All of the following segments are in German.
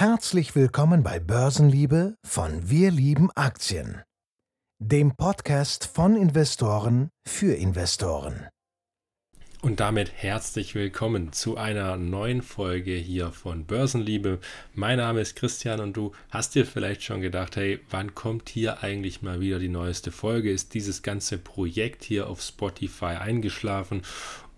Herzlich willkommen bei Börsenliebe von Wir lieben Aktien, dem Podcast von Investoren für Investoren. Und damit herzlich willkommen zu einer neuen Folge hier von Börsenliebe. Mein Name ist Christian und du hast dir vielleicht schon gedacht, hey, wann kommt hier eigentlich mal wieder die neueste Folge? Ist dieses ganze Projekt hier auf Spotify eingeschlafen?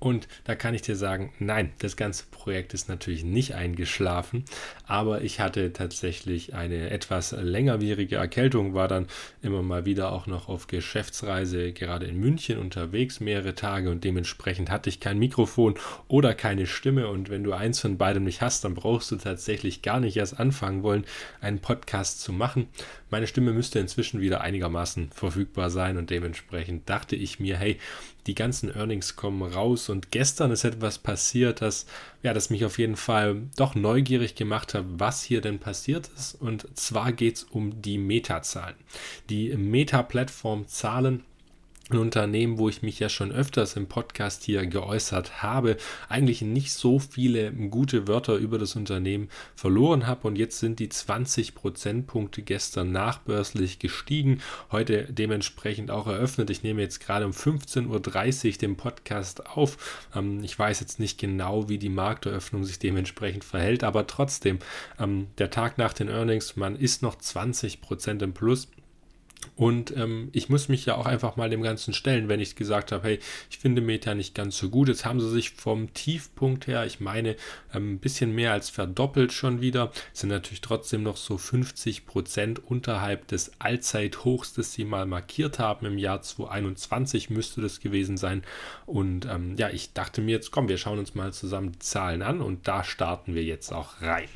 Und da kann ich dir sagen, nein, das ganze Projekt ist natürlich nicht eingeschlafen, aber ich hatte tatsächlich eine etwas längerwierige Erkältung, war dann immer mal wieder auch noch auf Geschäftsreise, gerade in München unterwegs, mehrere Tage und dementsprechend hatte ich kein Mikrofon oder keine Stimme. Und wenn du eins von beidem nicht hast, dann brauchst du tatsächlich gar nicht erst anfangen wollen, einen Podcast zu machen. Meine Stimme müsste inzwischen wieder einigermaßen verfügbar sein und dementsprechend dachte ich mir, hey, die ganzen Earnings kommen raus und gestern ist etwas passiert, das ja, das mich auf jeden Fall doch neugierig gemacht hat, was hier denn passiert ist und zwar geht es um die Meta-Zahlen. Die Meta-Plattform-Zahlen ein Unternehmen, wo ich mich ja schon öfters im Podcast hier geäußert habe, eigentlich nicht so viele gute Wörter über das Unternehmen verloren habe und jetzt sind die 20 Prozentpunkte gestern nachbörslich gestiegen, heute dementsprechend auch eröffnet. Ich nehme jetzt gerade um 15.30 Uhr den Podcast auf. Ähm, ich weiß jetzt nicht genau, wie die Markteröffnung sich dementsprechend verhält, aber trotzdem, ähm, der Tag nach den Earnings, man ist noch 20 Prozent im Plus und ähm, ich muss mich ja auch einfach mal dem Ganzen stellen, wenn ich gesagt habe, hey, ich finde Meta nicht ganz so gut. Jetzt haben sie sich vom Tiefpunkt her, ich meine, ähm, ein bisschen mehr als verdoppelt schon wieder. Sind natürlich trotzdem noch so 50 Prozent unterhalb des Allzeithochs, das sie mal markiert haben. Im Jahr 2021 müsste das gewesen sein. Und ähm, ja, ich dachte mir jetzt, komm, wir schauen uns mal zusammen die Zahlen an und da starten wir jetzt auch rein.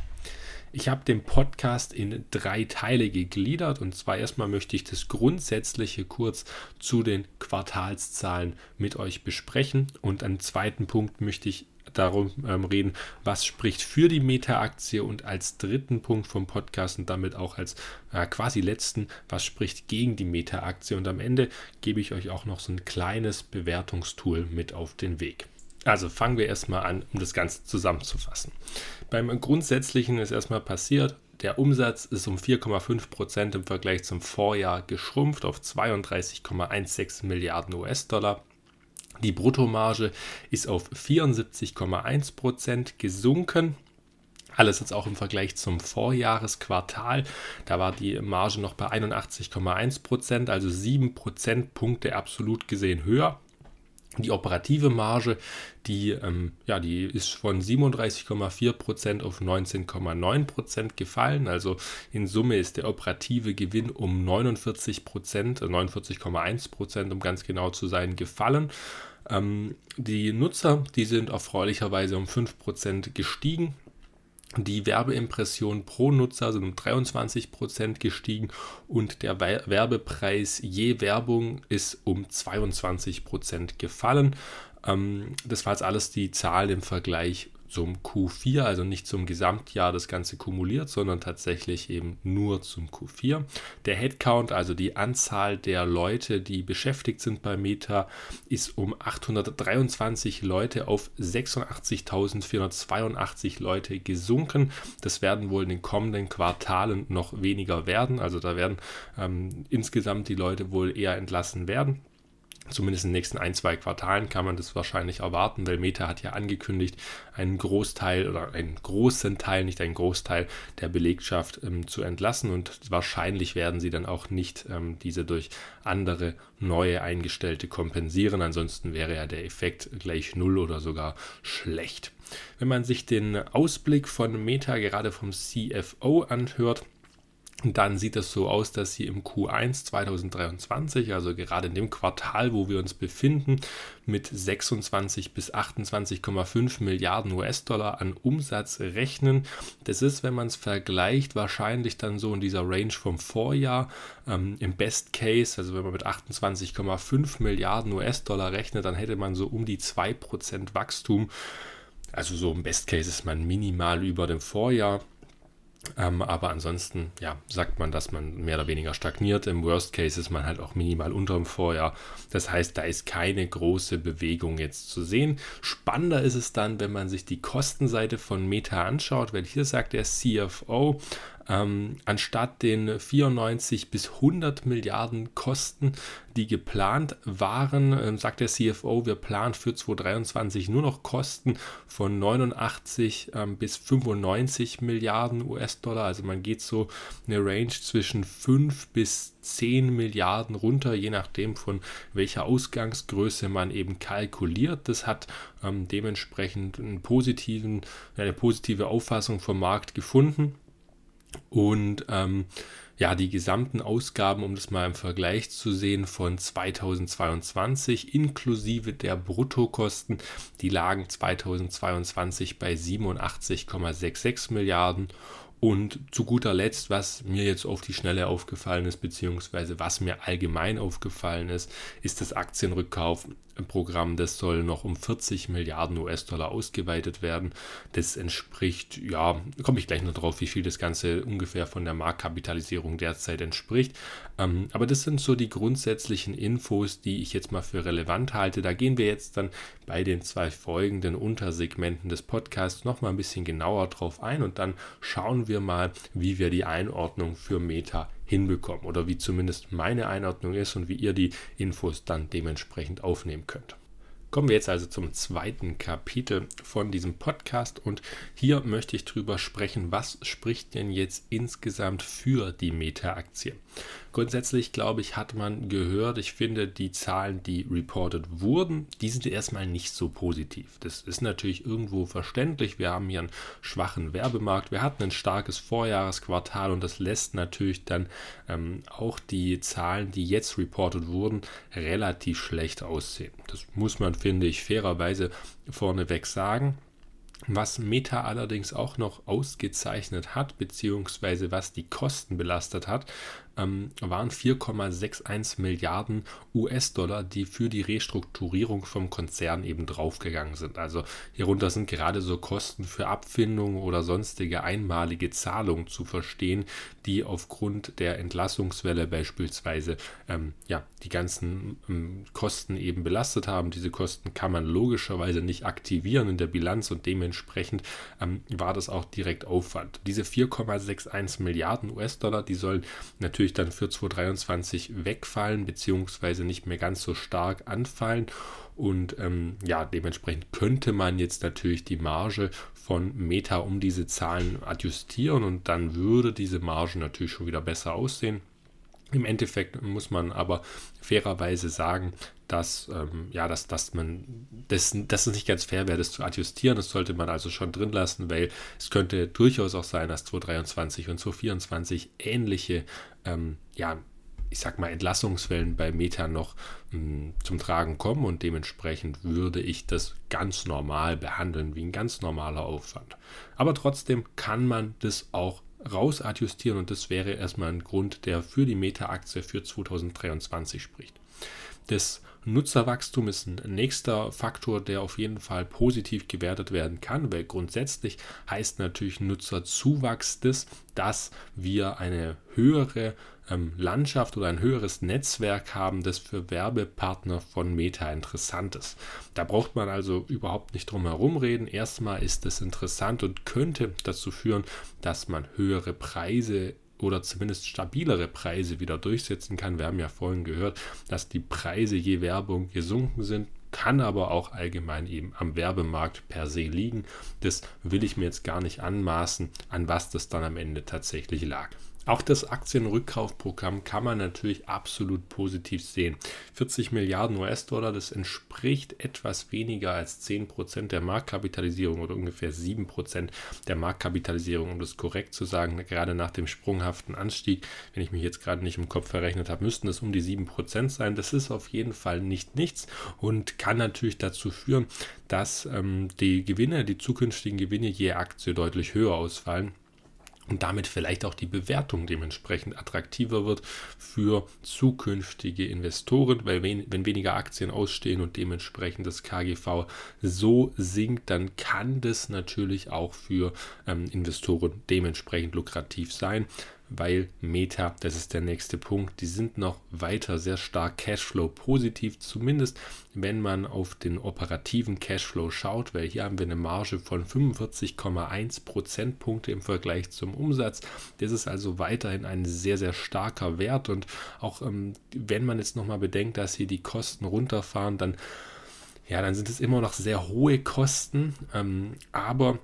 Ich habe den Podcast in drei Teile gegliedert. Und zwar erstmal möchte ich das Grundsätzliche kurz zu den Quartalszahlen mit euch besprechen. Und am zweiten Punkt möchte ich darum ähm, reden, was spricht für die Meta-Aktie. Und als dritten Punkt vom Podcast und damit auch als äh, quasi letzten, was spricht gegen die Meta-Aktie. Und am Ende gebe ich euch auch noch so ein kleines Bewertungstool mit auf den Weg. Also fangen wir erstmal an, um das Ganze zusammenzufassen. Beim Grundsätzlichen ist erstmal passiert, der Umsatz ist um 4,5 Prozent im Vergleich zum Vorjahr geschrumpft auf 32,16 Milliarden US-Dollar. Die Bruttomarge ist auf 74,1 Prozent gesunken. Alles jetzt auch im Vergleich zum Vorjahresquartal. Da war die Marge noch bei 81,1 Prozent, also 7 Prozentpunkte absolut gesehen höher. Die operative Marge, die, ähm, ja, die ist von 37,4% auf 19,9% gefallen. Also in Summe ist der operative Gewinn um 49%, 49,1% äh, um ganz genau zu sein, gefallen. Ähm, die Nutzer, die sind erfreulicherweise um 5% gestiegen. Die Werbeimpressionen pro Nutzer sind um 23% gestiegen und der Werbepreis je Werbung ist um 22% gefallen. Ähm, das war jetzt alles die Zahl im Vergleich zum Q4, also nicht zum Gesamtjahr das Ganze kumuliert, sondern tatsächlich eben nur zum Q4. Der Headcount, also die Anzahl der Leute, die beschäftigt sind bei Meta, ist um 823 Leute auf 86.482 Leute gesunken. Das werden wohl in den kommenden Quartalen noch weniger werden. Also da werden ähm, insgesamt die Leute wohl eher entlassen werden. Zumindest in den nächsten ein, zwei Quartalen kann man das wahrscheinlich erwarten, weil Meta hat ja angekündigt, einen Großteil oder einen großen Teil, nicht einen Großteil der Belegschaft ähm, zu entlassen und wahrscheinlich werden sie dann auch nicht ähm, diese durch andere neue Eingestellte kompensieren. Ansonsten wäre ja der Effekt gleich null oder sogar schlecht. Wenn man sich den Ausblick von Meta gerade vom CFO anhört, dann sieht es so aus, dass sie im Q1 2023, also gerade in dem Quartal, wo wir uns befinden, mit 26 bis 28,5 Milliarden US-Dollar an Umsatz rechnen. Das ist, wenn man es vergleicht, wahrscheinlich dann so in dieser Range vom Vorjahr. Ähm, Im Best Case, also wenn man mit 28,5 Milliarden US-Dollar rechnet, dann hätte man so um die 2% Wachstum. Also so im Best Case ist man minimal über dem Vorjahr. Ähm, aber ansonsten, ja, sagt man, dass man mehr oder weniger stagniert. Im Worst Case ist man halt auch minimal unter dem Vorjahr. Das heißt, da ist keine große Bewegung jetzt zu sehen. Spannender ist es dann, wenn man sich die Kostenseite von Meta anschaut, weil hier sagt der CFO, ähm, anstatt den 94 bis 100 Milliarden Kosten, die geplant waren, äh, sagt der CFO, wir planen für 2023 nur noch Kosten von 89 ähm, bis 95 Milliarden US-Dollar. Also man geht so eine Range zwischen 5 bis 10 Milliarden runter, je nachdem von welcher Ausgangsgröße man eben kalkuliert. Das hat ähm, dementsprechend einen positiven, eine positive Auffassung vom Markt gefunden. Und ähm, ja, die gesamten Ausgaben, um das mal im Vergleich zu sehen, von 2022 inklusive der Bruttokosten, die lagen 2022 bei 87,66 Milliarden. Und zu guter Letzt, was mir jetzt auf die Schnelle aufgefallen ist, beziehungsweise was mir allgemein aufgefallen ist, ist das Aktienrückkaufprogramm. Das soll noch um 40 Milliarden US-Dollar ausgeweitet werden. Das entspricht, ja, komme ich gleich noch drauf, wie viel das Ganze ungefähr von der Marktkapitalisierung derzeit entspricht. Ähm, aber das sind so die grundsätzlichen Infos, die ich jetzt mal für relevant halte. Da gehen wir jetzt dann bei den zwei folgenden Untersegmenten des Podcasts nochmal ein bisschen genauer drauf ein und dann schauen wir mal, wie wir die Einordnung für Meta hinbekommen oder wie zumindest meine Einordnung ist und wie ihr die Infos dann dementsprechend aufnehmen könnt. Kommen wir jetzt also zum zweiten Kapitel von diesem Podcast und hier möchte ich drüber sprechen, was spricht denn jetzt insgesamt für die Meta-Aktie. Grundsätzlich, glaube ich, hat man gehört, ich finde, die Zahlen, die reported wurden, die sind erstmal nicht so positiv. Das ist natürlich irgendwo verständlich. Wir haben hier einen schwachen Werbemarkt. Wir hatten ein starkes Vorjahresquartal und das lässt natürlich dann ähm, auch die Zahlen, die jetzt reported wurden, relativ schlecht aussehen. Das muss man, finde ich, fairerweise vorneweg sagen. Was Meta allerdings auch noch ausgezeichnet hat, beziehungsweise was die Kosten belastet hat, ähm, waren 4,61 Milliarden US-Dollar, die für die Restrukturierung vom Konzern eben draufgegangen sind. Also hierunter sind gerade so Kosten für Abfindungen oder sonstige einmalige Zahlungen zu verstehen, die aufgrund der Entlassungswelle beispielsweise ähm, ja, die ganzen ähm, Kosten eben belastet haben. Diese Kosten kann man logischerweise nicht aktivieren in der Bilanz und dementsprechend ähm, war das auch direkt Aufwand. Diese 4,61 Milliarden US-Dollar, die sollen natürlich natürlich dann für 2023 wegfallen, beziehungsweise nicht mehr ganz so stark anfallen. Und ähm, ja, dementsprechend könnte man jetzt natürlich die Marge von Meta um diese Zahlen adjustieren und dann würde diese Marge natürlich schon wieder besser aussehen. Im Endeffekt muss man aber fairerweise sagen, dass, ähm, ja, dass, dass man das, dass es nicht ganz fair wäre, das zu adjustieren. Das sollte man also schon drin lassen, weil es könnte durchaus auch sein, dass 2023 und 2024 ähnliche, ähm, ja, ich sag mal, Entlassungswellen bei Meta noch mh, hm, zum Tragen kommen und dementsprechend würde ich das ganz normal behandeln, wie ein ganz normaler Aufwand. Aber trotzdem kann man das auch rausadjustieren und das wäre erstmal ein Grund, der für die Meta-Aktie für 2023 spricht. Das Nutzerwachstum ist ein nächster Faktor, der auf jeden Fall positiv gewertet werden kann, weil grundsätzlich heißt natürlich Nutzerzuwachs das, dass wir eine höhere Landschaft oder ein höheres Netzwerk haben, das für Werbepartner von Meta interessant ist. Da braucht man also überhaupt nicht drum herum reden. Erstmal ist es interessant und könnte dazu führen, dass man höhere Preise oder zumindest stabilere Preise wieder durchsetzen kann. Wir haben ja vorhin gehört, dass die Preise je Werbung gesunken sind kann aber auch allgemein eben am Werbemarkt per se liegen. Das will ich mir jetzt gar nicht anmaßen, an was das dann am Ende tatsächlich lag. Auch das Aktienrückkaufprogramm kann man natürlich absolut positiv sehen. 40 Milliarden US-Dollar, das entspricht etwas weniger als 10% der Marktkapitalisierung oder ungefähr 7% der Marktkapitalisierung, um das korrekt zu sagen. Gerade nach dem sprunghaften Anstieg, wenn ich mich jetzt gerade nicht im Kopf verrechnet habe, müssten es um die 7% sein. Das ist auf jeden Fall nicht nichts und kann natürlich dazu führen, dass ähm, die Gewinne, die zukünftigen Gewinne je Aktie deutlich höher ausfallen und damit vielleicht auch die Bewertung dementsprechend attraktiver wird für zukünftige Investoren, weil wenn, wenn weniger Aktien ausstehen und dementsprechend das KGV so sinkt, dann kann das natürlich auch für ähm, Investoren dementsprechend lukrativ sein weil Meta, das ist der nächste Punkt, die sind noch weiter sehr stark Cashflow positiv, zumindest wenn man auf den operativen Cashflow schaut, weil hier haben wir eine Marge von 45,1 Prozentpunkte im Vergleich zum Umsatz. Das ist also weiterhin ein sehr, sehr starker Wert und auch ähm, wenn man jetzt nochmal bedenkt, dass hier die Kosten runterfahren, dann ja, dann sind es immer noch sehr hohe Kosten, ähm, aber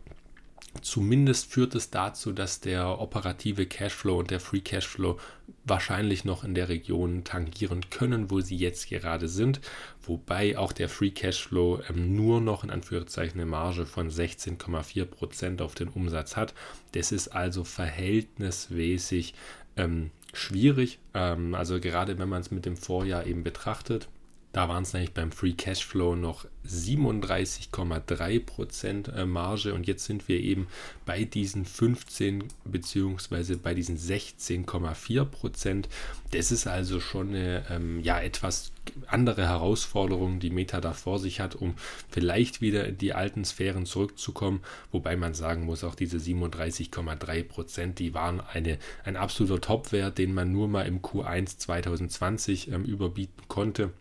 Zumindest führt es dazu, dass der operative Cashflow und der Free Cashflow wahrscheinlich noch in der Region tangieren können, wo sie jetzt gerade sind, wobei auch der Free Cashflow ähm, nur noch in Anführungszeichen eine Marge von 16,4% auf den Umsatz hat. Das ist also verhältnismäßig ähm, schwierig, ähm, also gerade wenn man es mit dem Vorjahr eben betrachtet. Da waren es nämlich beim Free Cashflow noch 37,3% äh, Marge und jetzt sind wir eben bei diesen 15 bzw. bei diesen 16,4%. Das ist also schon eine ähm, ja, etwas andere Herausforderung, die Meta da vor sich hat, um vielleicht wieder in die alten Sphären zurückzukommen. Wobei man sagen muss, auch diese 37,3%, die waren eine, ein absoluter Topwert, den man nur mal im Q1 2020 ähm, überbieten konnte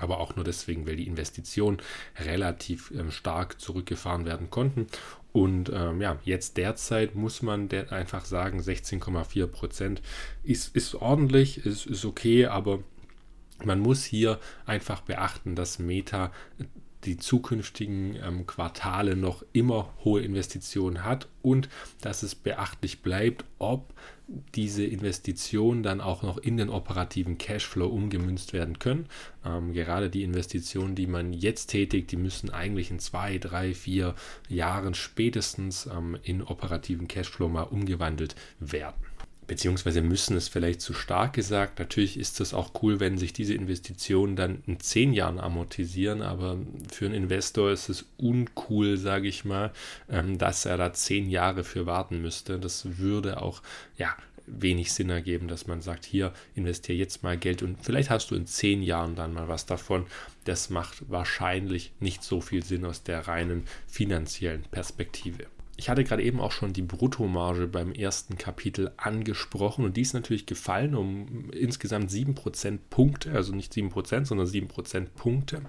aber auch nur deswegen, weil die Investitionen relativ ähm, stark zurückgefahren werden konnten. Und ähm, ja, jetzt derzeit muss man der einfach sagen, 16,4 Prozent ist, ist ordentlich, ist, ist okay, aber man muss hier einfach beachten, dass Meta die zukünftigen ähm, Quartale noch immer hohe Investitionen hat und dass es beachtlich bleibt, ob diese Investitionen dann auch noch in den operativen Cashflow umgemünzt werden können. Ähm, gerade die Investitionen, die man jetzt tätigt, die müssen eigentlich in zwei, drei, vier Jahren spätestens ähm, in operativen Cashflow mal umgewandelt werden beziehungsweise müssen es vielleicht zu stark gesagt. Natürlich ist es auch cool, wenn sich diese Investitionen dann in zehn Jahren amortisieren, aber für einen Investor ist es uncool, sage ich mal, ähm, dass er da zehn Jahre für warten müsste. Das würde auch ja wenig Sinn ergeben, dass man sagt, hier investiere jetzt mal Geld und vielleicht hast du in zehn Jahren dann mal was davon. Das macht wahrscheinlich nicht so viel Sinn aus der reinen finanziellen Perspektive. Ich hatte gerade eben auch schon die Bruttomarge beim ersten Kapitel angesprochen und die ist natürlich gefallen um insgesamt 7% Punkte, also nicht 7%, sondern 7% Punkte.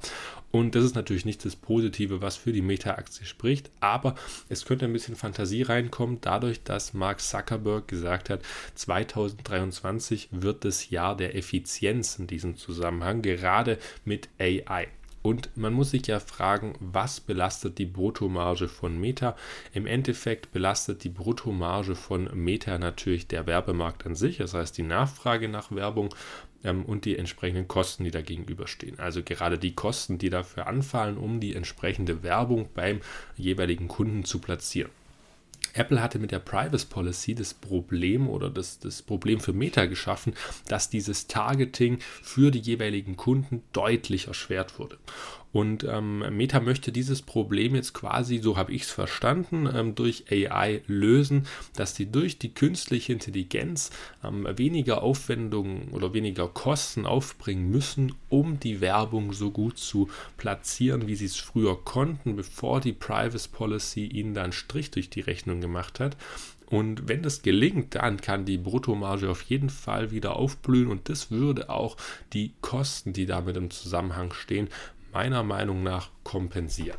Und das ist natürlich nicht das Positive, was für die Meta-Aktie spricht, aber es könnte ein bisschen Fantasie reinkommen, dadurch, dass Mark Zuckerberg gesagt hat, 2023 wird das Jahr der Effizienz in diesem Zusammenhang, gerade mit AI. Und man muss sich ja fragen, was belastet die Bruttomarge von Meta? Im Endeffekt belastet die Bruttomarge von Meta natürlich der Werbemarkt an sich, das heißt die Nachfrage nach Werbung ähm, und die entsprechenden Kosten, die da gegenüberstehen. Also gerade die Kosten, die dafür anfallen, um die entsprechende Werbung beim jeweiligen Kunden zu platzieren. Apple hatte mit der Privacy Policy das Problem oder das, das Problem für Meta geschaffen, dass dieses Targeting für die jeweiligen Kunden deutlich erschwert wurde. Und ähm, Meta möchte dieses Problem jetzt quasi, so habe ich es verstanden, ähm, durch AI lösen, dass sie durch die künstliche Intelligenz ähm, weniger Aufwendungen oder weniger Kosten aufbringen müssen, um die Werbung so gut zu platzieren, wie sie es früher konnten, bevor die Privacy Policy ihnen dann Strich durch die Rechnung gemacht hat. Und wenn das gelingt, dann kann die Bruttomarge auf jeden Fall wieder aufblühen und das würde auch die Kosten, die damit im Zusammenhang stehen, meiner Meinung nach kompensieren.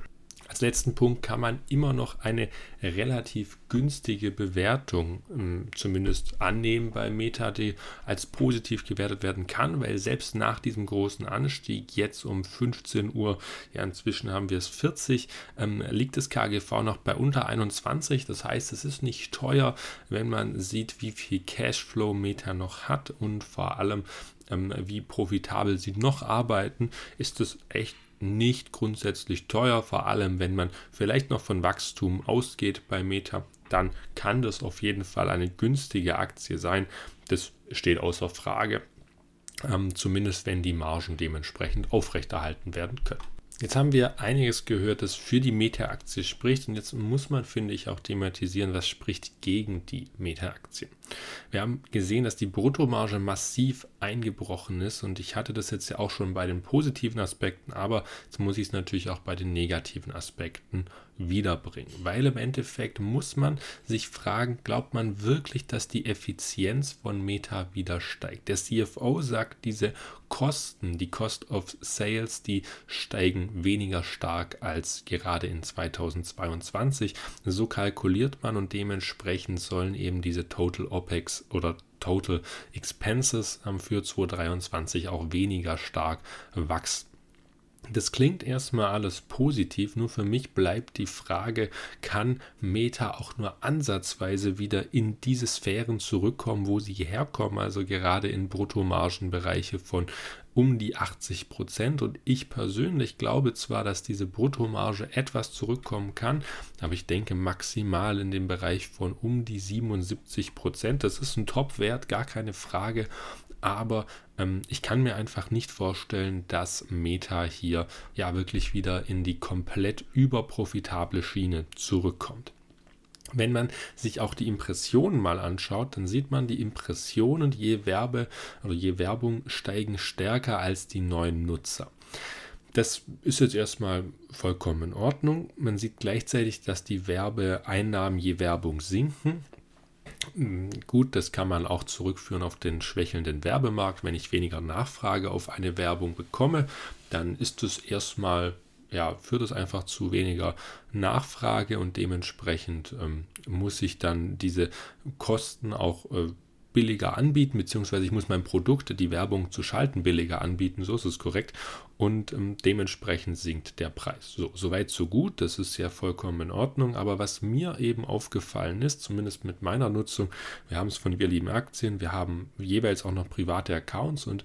Als letzten Punkt kann man immer noch eine relativ günstige Bewertung ähm, zumindest annehmen bei Meta, die als positiv gewertet werden kann, weil selbst nach diesem großen Anstieg jetzt um 15 Uhr, ja inzwischen haben wir es 40, ähm, liegt das KGV noch bei unter 21. Das heißt, es ist nicht teuer, wenn man sieht, wie viel Cashflow Meta noch hat und vor allem ähm, wie profitabel sie noch arbeiten, ist es echt nicht grundsätzlich teuer, vor allem wenn man vielleicht noch von Wachstum ausgeht bei Meta, dann kann das auf jeden Fall eine günstige Aktie sein. Das steht außer Frage, ähm, zumindest wenn die Margen dementsprechend aufrechterhalten werden können. Jetzt haben wir einiges gehört, das für die Meta-Aktie spricht und jetzt muss man, finde ich, auch thematisieren, was spricht gegen die Meta-Aktie. Wir haben gesehen, dass die Bruttomarge massiv eingebrochen ist und ich hatte das jetzt ja auch schon bei den positiven Aspekten, aber jetzt muss ich es natürlich auch bei den negativen Aspekten wiederbringen, weil im Endeffekt muss man sich fragen, glaubt man wirklich, dass die Effizienz von Meta wieder steigt? Der CFO sagt, diese Kosten, die Cost of Sales, die steigen weniger stark als gerade in 2022. So kalkuliert man und dementsprechend sollen eben diese Total OPEX oder Total Expenses für 2023 auch weniger stark wachsen. Das klingt erstmal alles positiv, nur für mich bleibt die Frage, kann Meta auch nur ansatzweise wieder in diese Sphären zurückkommen, wo sie herkommen, also gerade in Bruttomargenbereiche von um die 80 Prozent. Und ich persönlich glaube zwar, dass diese Bruttomarge etwas zurückkommen kann, aber ich denke maximal in dem Bereich von um die 77 Prozent. Das ist ein Top-Wert, gar keine Frage aber ähm, ich kann mir einfach nicht vorstellen, dass Meta hier ja wirklich wieder in die komplett überprofitable Schiene zurückkommt. Wenn man sich auch die Impressionen mal anschaut, dann sieht man, die Impressionen je Werbe oder je Werbung steigen stärker als die neuen Nutzer. Das ist jetzt erstmal vollkommen in Ordnung. Man sieht gleichzeitig, dass die Werbeeinnahmen je Werbung sinken. Hm, gut, das kann man auch zurückführen auf den schwächelnden Werbemarkt. Wenn ich weniger Nachfrage auf eine Werbung bekomme, dann ist es erstmal, ja, führt es einfach zu weniger Nachfrage und dementsprechend ähm, muss ich dann diese Kosten auch äh, billiger anbieten, beziehungsweise ich muss mein Produkt, die Werbung zu schalten, billiger anbieten, so ist es korrekt. Und ähm, dementsprechend sinkt der Preis. So, soweit, so gut, das ist ja vollkommen in Ordnung. Aber was mir eben aufgefallen ist, zumindest mit meiner Nutzung, wir haben es von Wir lieben Aktien, wir haben jeweils auch noch private Accounts und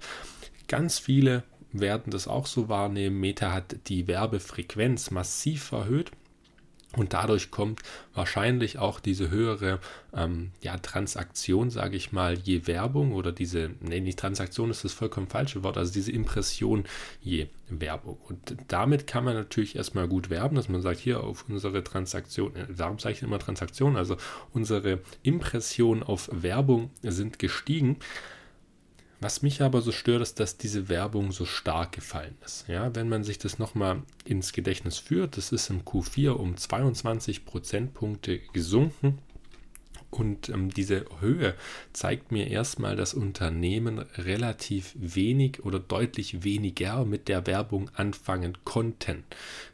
ganz viele werden das auch so wahrnehmen. Meta hat die Werbefrequenz massiv erhöht. Und dadurch kommt wahrscheinlich auch diese höhere ähm, ja, Transaktion, sage ich mal, je Werbung oder diese, nee, nicht Transaktion ist das vollkommen falsche Wort, also diese Impression je Werbung. Und damit kann man natürlich erstmal gut werben, dass man sagt, hier auf unsere Transaktion, äh, darum sage ich immer Transaktion, also unsere Impressionen auf Werbung sind gestiegen. Was mich aber so stört, ist, dass diese Werbung so stark gefallen ist. Ja, wenn man sich das nochmal ins Gedächtnis führt, das ist im Q4 um 22 Prozentpunkte gesunken. Und ähm, diese Höhe zeigt mir erstmal, dass Unternehmen relativ wenig oder deutlich weniger mit der Werbung anfangen konnten.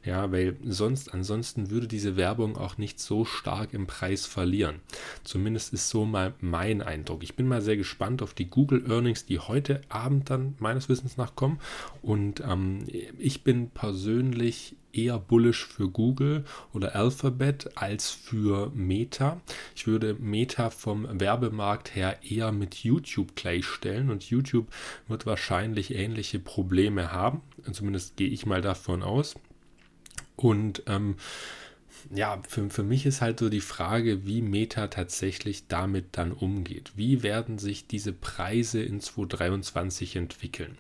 Ja, weil sonst, ansonsten würde diese Werbung auch nicht so stark im Preis verlieren. Zumindest ist so mal mein Eindruck. Ich bin mal sehr gespannt auf die Google Earnings, die heute Abend dann meines Wissens nach kommen. Und ähm, ich bin persönlich eher bullish für Google oder Alphabet als für Meta. Ich würde Meta vom Werbemarkt her eher mit YouTube gleichstellen und YouTube wird wahrscheinlich ähnliche Probleme haben. Zumindest gehe ich mal davon aus. Und ähm, ja, für, für mich ist halt so die Frage, wie Meta tatsächlich damit dann umgeht. Wie werden sich diese Preise in 2023 entwickeln?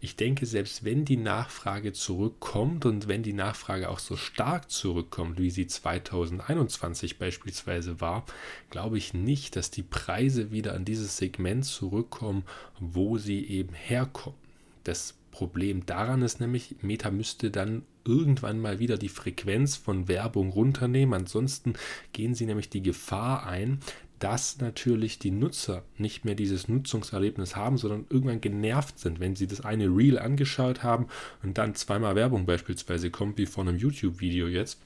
Ich denke, selbst wenn die Nachfrage zurückkommt und wenn die Nachfrage auch so stark zurückkommt, wie sie 2021 beispielsweise war, glaube ich nicht, dass die Preise wieder an dieses Segment zurückkommen, wo sie eben herkommen. Das Problem daran ist nämlich, Meta müsste dann irgendwann mal wieder die Frequenz von Werbung runternehmen. Ansonsten gehen sie nämlich die Gefahr ein, dass natürlich die Nutzer nicht mehr dieses Nutzungserlebnis haben, sondern irgendwann genervt sind, wenn sie das eine Reel angeschaut haben und dann zweimal Werbung beispielsweise kommt, wie von einem YouTube-Video jetzt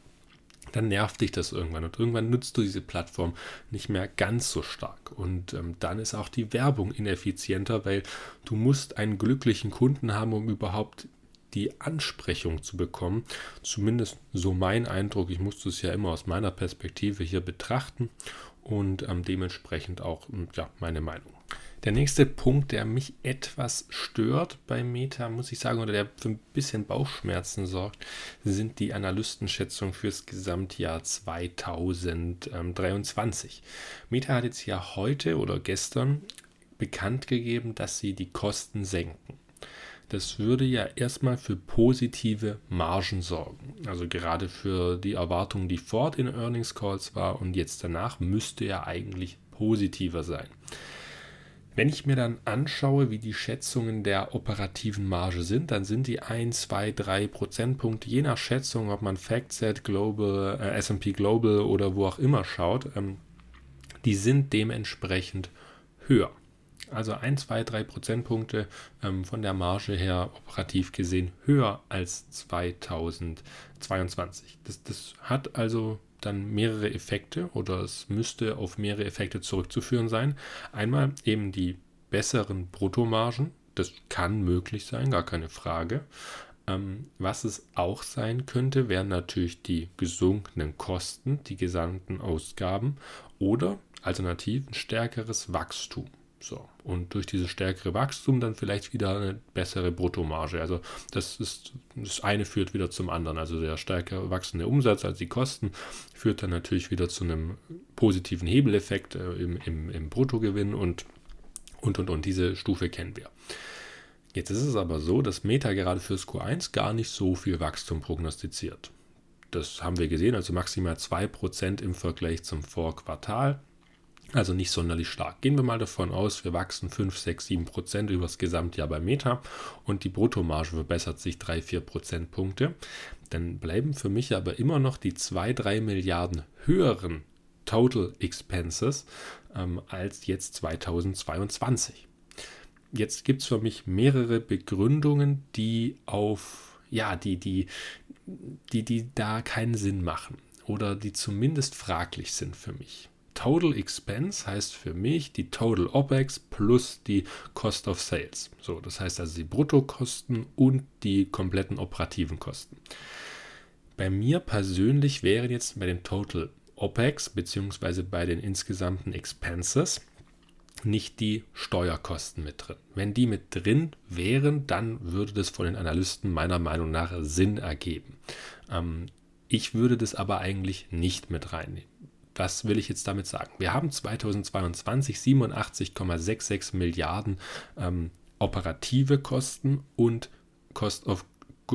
dann nervt dich das irgendwann und irgendwann nutzt du diese Plattform nicht mehr ganz so stark und ähm, dann ist auch die Werbung ineffizienter, weil du musst einen glücklichen Kunden haben, um überhaupt die Ansprechung zu bekommen. Zumindest so mein Eindruck. Ich musste es ja immer aus meiner Perspektive hier betrachten und ähm, dementsprechend auch hm, ja, meine Meinung. Der nächste Punkt, der mich etwas stört bei Meta, muss ich sagen, oder der für ein bisschen Bauchschmerzen sorgt, sind die Analystenschätzungen fürs Gesamtjahr 2023. Meta hat jetzt ja heute oder gestern bekannt gegeben, dass sie die Kosten senken. Das würde ja erstmal für positive Margen sorgen. Also gerade für die Erwartung, die Ford in Earnings Calls war und jetzt danach müsste er eigentlich positiver sein. Wenn ich mir dann anschaue, wie die Schätzungen der operativen Marge sind, dann sind die 1, 2, 3 Prozentpunkte, je nach Schätzung, ob man FactSet, Global, äh, SP Global oder wo auch immer schaut, ähm, die sind dementsprechend höher. Also 1, 2, 3 Prozentpunkte ähm, von der Marge her operativ gesehen höher als 2022. Das, das hat also dann mehrere Effekte oder es müsste auf mehrere Effekte zurückzuführen sein. Einmal eben die besseren Bruttomargen, das kann möglich sein, gar keine Frage. Ähm, was es auch sein könnte, wären natürlich die gesunkenen Kosten, die gesamten Ausgaben oder alternativ ein stärkeres Wachstum. So, und durch dieses stärkere Wachstum dann vielleicht wieder eine bessere Bruttomarge. Also das ist, das eine führt wieder zum anderen. Also der stärker wachsende Umsatz als die Kosten führt dann natürlich wieder zu einem positiven Hebeleffekt äh, im, im, im Bruttogewinn und, und, und, und. Diese Stufe kennen wir. Jetzt ist es aber so, dass Meta gerade fürs Q1 gar nicht so viel Wachstum prognostiziert. Das haben wir gesehen, also maximal 2% im Vergleich zum Vorquartal. Also nicht sonderlich stark. Gehen wir mal davon aus, wir wachsen 5, 6, 7 Prozent über das Gesamtjahr bei Meta und die Bruttomarge verbessert sich 3, 4 Prozentpunkte. Dann bleiben für mich aber immer noch die 2, 3 Milliarden höheren Total Expenses ähm, als jetzt 2022. Jetzt gibt es für mich mehrere Begründungen, die auf, ja, die, die, die, die da keinen Sinn machen oder die zumindest fraglich sind für mich. Total Expense heißt für mich die Total OPEX plus die Cost of Sales. So, das heißt also die Bruttokosten und die kompletten operativen Kosten. Bei mir persönlich wären jetzt bei den Total OPEX bzw. bei den insgesamten Expenses nicht die Steuerkosten mit drin. Wenn die mit drin wären, dann würde das von den Analysten meiner Meinung nach Sinn ergeben. Ähm, ich würde das aber eigentlich nicht mit reinnehmen. Was will ich jetzt damit sagen? Wir haben 2022 87,66 Milliarden ähm, operative Kosten und Cost of,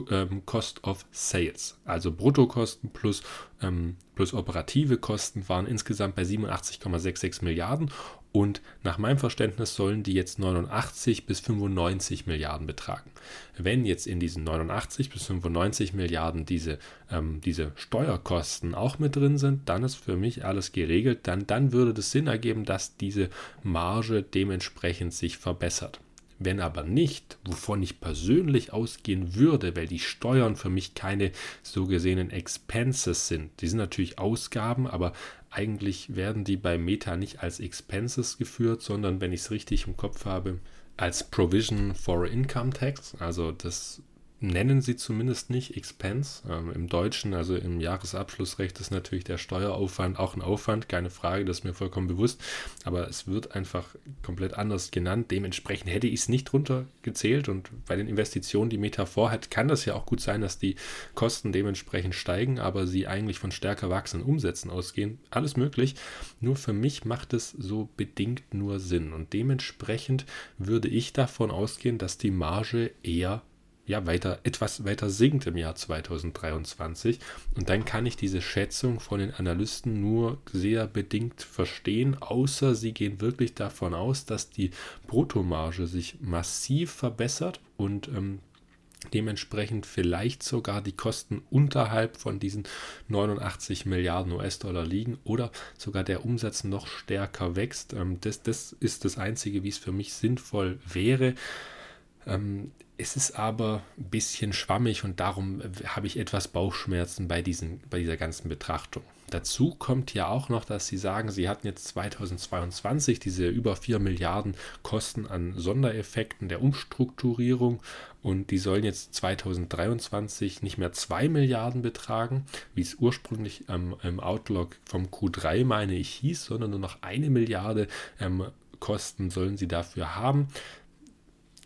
ähm, Cost of Sales. Also Bruttokosten plus, ähm, plus operative Kosten waren insgesamt bei 87,66 Milliarden und nach meinem Verständnis sollen die jetzt 89 bis 95 Milliarden betragen. Wenn jetzt in diesen 89 bis 95 Milliarden diese, ähm, diese Steuerkosten auch mit drin sind, dann ist für mich alles geregelt. Dann, dann würde das Sinn ergeben, dass diese Marge dementsprechend sich verbessert. Wenn aber nicht, wovon ich persönlich ausgehen würde, weil die Steuern für mich keine so gesehenen Expenses sind. Die sind natürlich Ausgaben, aber eigentlich werden die bei Meta nicht als Expenses geführt, sondern wenn ich es richtig im Kopf habe, als Provision for Income Tax. Also das nennen sie zumindest nicht Expense. Ähm, Im Deutschen, also im Jahresabschlussrecht, ist natürlich der Steueraufwand auch ein Aufwand, keine Frage, das ist mir vollkommen bewusst. Aber es wird einfach komplett anders genannt. Dementsprechend hätte ich es nicht drunter gezählt. Und bei den Investitionen, die Meta vorhat, kann das ja auch gut sein, dass die Kosten dementsprechend steigen, aber sie eigentlich von stärker wachsenden Umsätzen ausgehen. Alles möglich. Nur für mich macht es so bedingt nur Sinn. Und dementsprechend würde ich davon ausgehen, dass die Marge eher ja, weiter, etwas weiter sinkt im Jahr 2023. Und dann kann ich diese Schätzung von den Analysten nur sehr bedingt verstehen, außer sie gehen wirklich davon aus, dass die Bruttomarge sich massiv verbessert und ähm, dementsprechend vielleicht sogar die Kosten unterhalb von diesen 89 Milliarden US-Dollar liegen oder sogar der Umsatz noch stärker wächst. Ähm, das, das ist das Einzige, wie es für mich sinnvoll wäre. Ähm, es ist aber ein bisschen schwammig und darum habe ich etwas Bauchschmerzen bei, diesen, bei dieser ganzen Betrachtung. Dazu kommt ja auch noch, dass Sie sagen, Sie hatten jetzt 2022 diese über 4 Milliarden Kosten an Sondereffekten der Umstrukturierung und die sollen jetzt 2023 nicht mehr 2 Milliarden betragen, wie es ursprünglich ähm, im Outlook vom Q3 meine ich hieß, sondern nur noch eine Milliarde ähm, Kosten sollen Sie dafür haben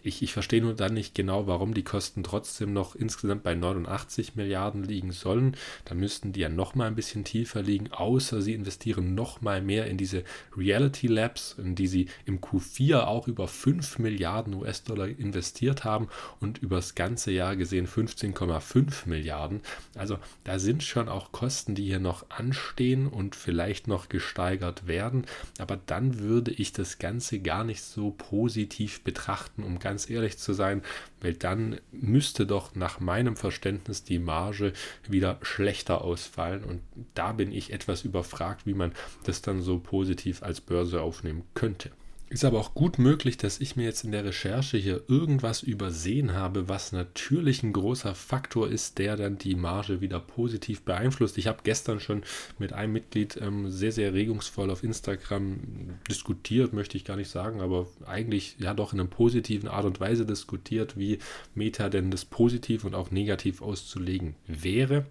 ich, ich verstehe nur dann nicht genau, warum die Kosten trotzdem noch insgesamt bei 89 Milliarden liegen sollen. Da müssten die ja noch mal ein bisschen tiefer liegen, außer sie investieren noch mal mehr in diese Reality Labs, in die sie im Q4 auch über 5 Milliarden US-Dollar investiert haben und über das ganze Jahr gesehen 15,5 Milliarden. Also da sind schon auch Kosten, die hier noch anstehen und vielleicht noch gesteigert werden. Aber dann würde ich das Ganze gar nicht so positiv betrachten, um ganz ehrlich zu sein, weil dann müsste doch nach meinem Verständnis die Marge wieder schlechter ausfallen. Und da bin ich etwas überfragt, wie man das dann so positiv als Börse aufnehmen könnte. Ist aber auch gut möglich, dass ich mir jetzt in der Recherche hier irgendwas übersehen habe, was natürlich ein großer Faktor ist, der dann die Marge wieder positiv beeinflusst. Ich habe gestern schon mit einem Mitglied ähm, sehr, sehr regungsvoll auf Instagram diskutiert, möchte ich gar nicht sagen, aber eigentlich ja doch in einer positiven Art und Weise diskutiert, wie Meta denn das positiv und auch negativ auszulegen wäre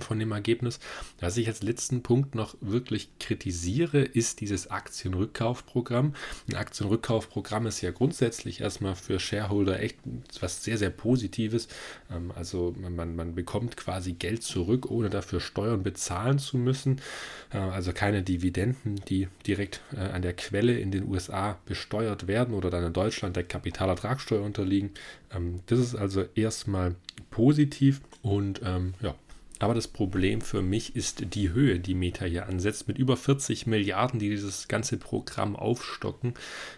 von dem Ergebnis. Was ich als letzten Punkt noch wirklich kritisiere, ist dieses Aktienrückkaufprogramm. Ein Aktienrückkaufprogramm ist ja grundsätzlich erstmal für Shareholder echt was sehr, sehr Positives. Ähm, also man, man bekommt quasi Geld zurück, ohne dafür Steuern bezahlen zu müssen. Äh, also keine Dividenden, die direkt äh, an der Quelle in den USA besteuert werden oder dann in Deutschland der Kapitalertragssteuer unterliegen. Ähm, das ist also erstmal positiv und ähm, ja, aber das Problem für mich ist die Höhe, die Meta hier ansetzt. Mit über 40 Milliarden, die dieses ganze Programm aufstocken,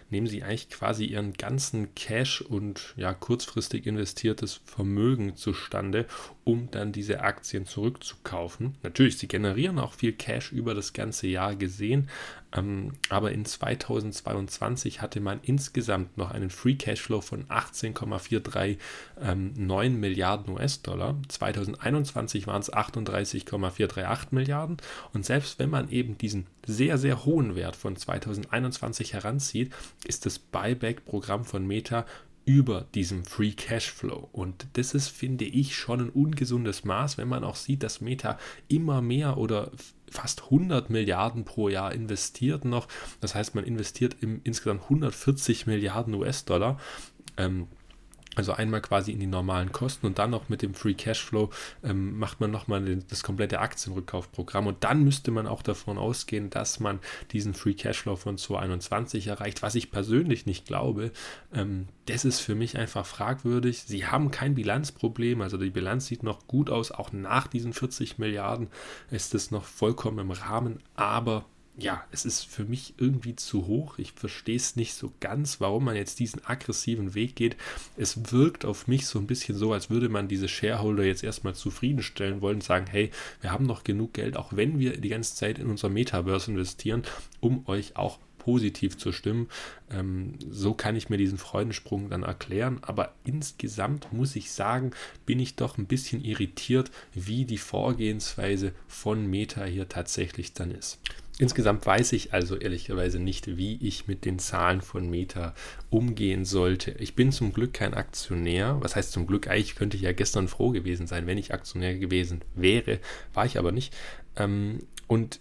nehmen sie eigentlich quasi ihren ganzen Cash und ja kurzfristig investiertes Vermögen zustande, um dann diese Aktien zurückzukaufen. Natürlich, sie generieren auch viel Cash über das ganze Jahr gesehen, ähm, aber in 2022 hatte man insgesamt noch einen Free Cashflow von 18,439 ähm, Milliarden US-Dollar. 2021 waren es 38,438 Milliarden und selbst wenn man eben diesen sehr, sehr hohen Wert von 2021 heranzieht, ist das Buyback-Programm von Meta über diesem Free Cashflow. Und das ist, finde ich, schon ein ungesundes Maß, wenn man auch sieht, dass Meta immer mehr oder fast 100 Milliarden pro Jahr investiert noch. Das heißt, man investiert im insgesamt 140 Milliarden US-Dollar. Ähm, also einmal quasi in die normalen Kosten und dann noch mit dem Free Cashflow ähm, macht man nochmal das komplette Aktienrückkaufprogramm. Und dann müsste man auch davon ausgehen, dass man diesen Free Cashflow von 2021 erreicht, was ich persönlich nicht glaube. Ähm, das ist für mich einfach fragwürdig. Sie haben kein Bilanzproblem, also die Bilanz sieht noch gut aus. Auch nach diesen 40 Milliarden ist es noch vollkommen im Rahmen, aber ja, es ist für mich irgendwie zu hoch. Ich verstehe es nicht so ganz, warum man jetzt diesen aggressiven Weg geht. Es wirkt auf mich so ein bisschen so, als würde man diese Shareholder jetzt erstmal zufriedenstellen wollen und sagen, hey, wir haben noch genug Geld, auch wenn wir die ganze Zeit in unser Metaverse investieren, um euch auch positiv zu stimmen. Ähm, so kann ich mir diesen Freudensprung dann erklären. Aber insgesamt muss ich sagen, bin ich doch ein bisschen irritiert, wie die Vorgehensweise von Meta hier tatsächlich dann ist. Insgesamt weiß ich also ehrlicherweise nicht, wie ich mit den Zahlen von Meta umgehen sollte. Ich bin zum Glück kein Aktionär. Was heißt zum Glück? Eigentlich könnte ich ja gestern froh gewesen sein, wenn ich Aktionär gewesen wäre. War ich aber nicht. Ähm, und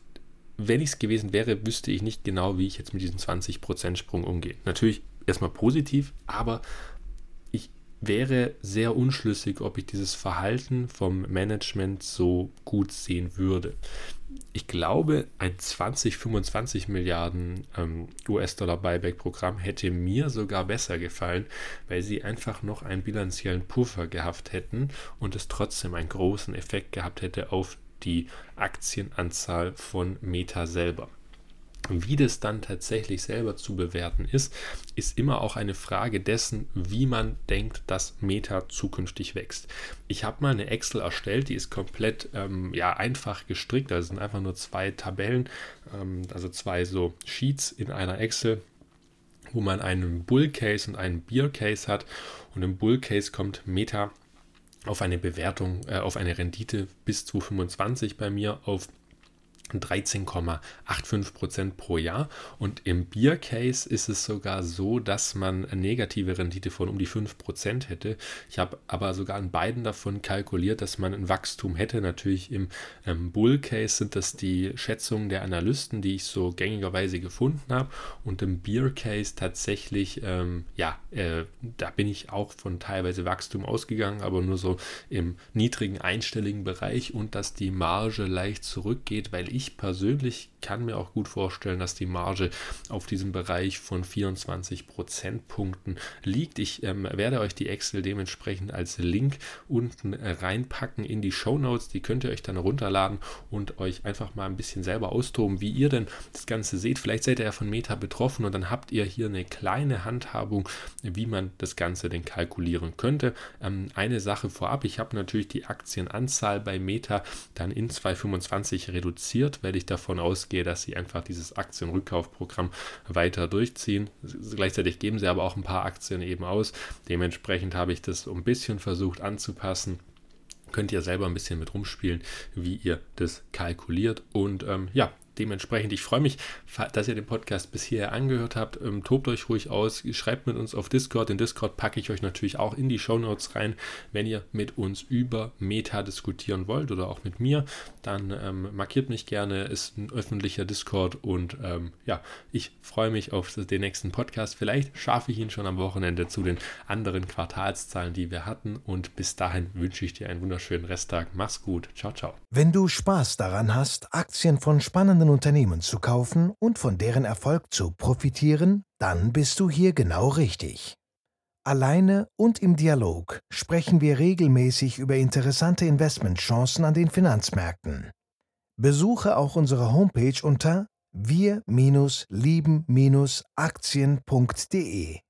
wenn ich es gewesen wäre, wüsste ich nicht genau, wie ich jetzt mit diesem 20% Sprung umgehe. Natürlich erstmal positiv, aber wäre sehr unschlüssig, ob ich dieses Verhalten vom Management so gut sehen würde ich glaube, ein 20, 25 Milliarden ähm, US-Dollar Buyback-Programm hätte mir sogar besser gefallen, weil sie einfach noch einen bilanziellen Puffer gehabt hätten und es trotzdem einen großen Effekt gehabt hätte auf die Aktienanzahl von Meta selber. Wie das dann tatsächlich selber zu bewerten ist, ist immer auch eine Frage dessen, wie man denkt, dass Meta zukünftig wächst. Ich habe mal eine Excel erstellt, die ist komplett ähm, ja, einfach gestrickt. Da sind einfach nur zwei Tabellen, ähm, also zwei so Sheets in einer Excel, wo man einen Bull Case und einen Beer Case hat. Und im Bull Case kommt Meta auf eine Bewertung, äh, auf eine Rendite bis zu 25 bei mir auf 13,85 Prozent pro Jahr. Und im Beer Case ist es sogar so, dass man eine negative Rendite von um die 5 Prozent hätte. Ich habe aber sogar an beiden davon kalkuliert, dass man ein Wachstum hätte. Natürlich im ähm, Bull Case sind das die Schätzungen der Analysten, die ich so gängigerweise gefunden habe. Und im Beer Case tatsächlich, ähm, ja, äh, da bin ich auch von teilweise Wachstum ausgegangen, aber nur so im niedrigen einstelligen Bereich und dass die Marge leicht zurückgeht, weil ich persönlich kann mir auch gut vorstellen, dass die Marge auf diesem Bereich von 24 Prozentpunkten liegt. Ich ähm, werde euch die Excel dementsprechend als Link unten reinpacken in die Show Notes. Die könnt ihr euch dann runterladen und euch einfach mal ein bisschen selber austoben, wie ihr denn das Ganze seht. Vielleicht seid ihr ja von Meta betroffen und dann habt ihr hier eine kleine Handhabung, wie man das Ganze denn kalkulieren könnte. Ähm, eine Sache vorab, ich habe natürlich die Aktienanzahl bei Meta dann in 2025 reduziert, weil ich davon ausgehe, dass sie einfach dieses Aktienrückkaufprogramm weiter durchziehen. Gleichzeitig geben sie aber auch ein paar Aktien eben aus. Dementsprechend habe ich das ein bisschen versucht anzupassen könnt ihr selber ein bisschen mit rumspielen, wie ihr das kalkuliert. Und ähm, ja, dementsprechend, ich freue mich, dass ihr den Podcast bis hierher angehört habt. Ähm, tobt euch ruhig aus, schreibt mit uns auf Discord. Den Discord packe ich euch natürlich auch in die Show Notes rein. Wenn ihr mit uns über Meta diskutieren wollt oder auch mit mir, dann ähm, markiert mich gerne. Ist ein öffentlicher Discord und ähm, ja, ich freue mich auf den nächsten Podcast. Vielleicht schaffe ich ihn schon am Wochenende zu den anderen Quartalszahlen, die wir hatten. Und bis dahin wünsche ich dir einen wunderschönen Resttag. Mach's gut. Ciao, ciao. Wenn du Spaß daran hast, Aktien von spannenden spannenden Unternehmen zu kaufen und von deren Erfolg zu profitieren, dann bist du hier genau richtig. Alleine und im Dialog sprechen wir regelmäßig über interessante Investmentchancen an den Finanzmärkten. Besuche auch unsere Homepage unter wir-lieben-aktien.de.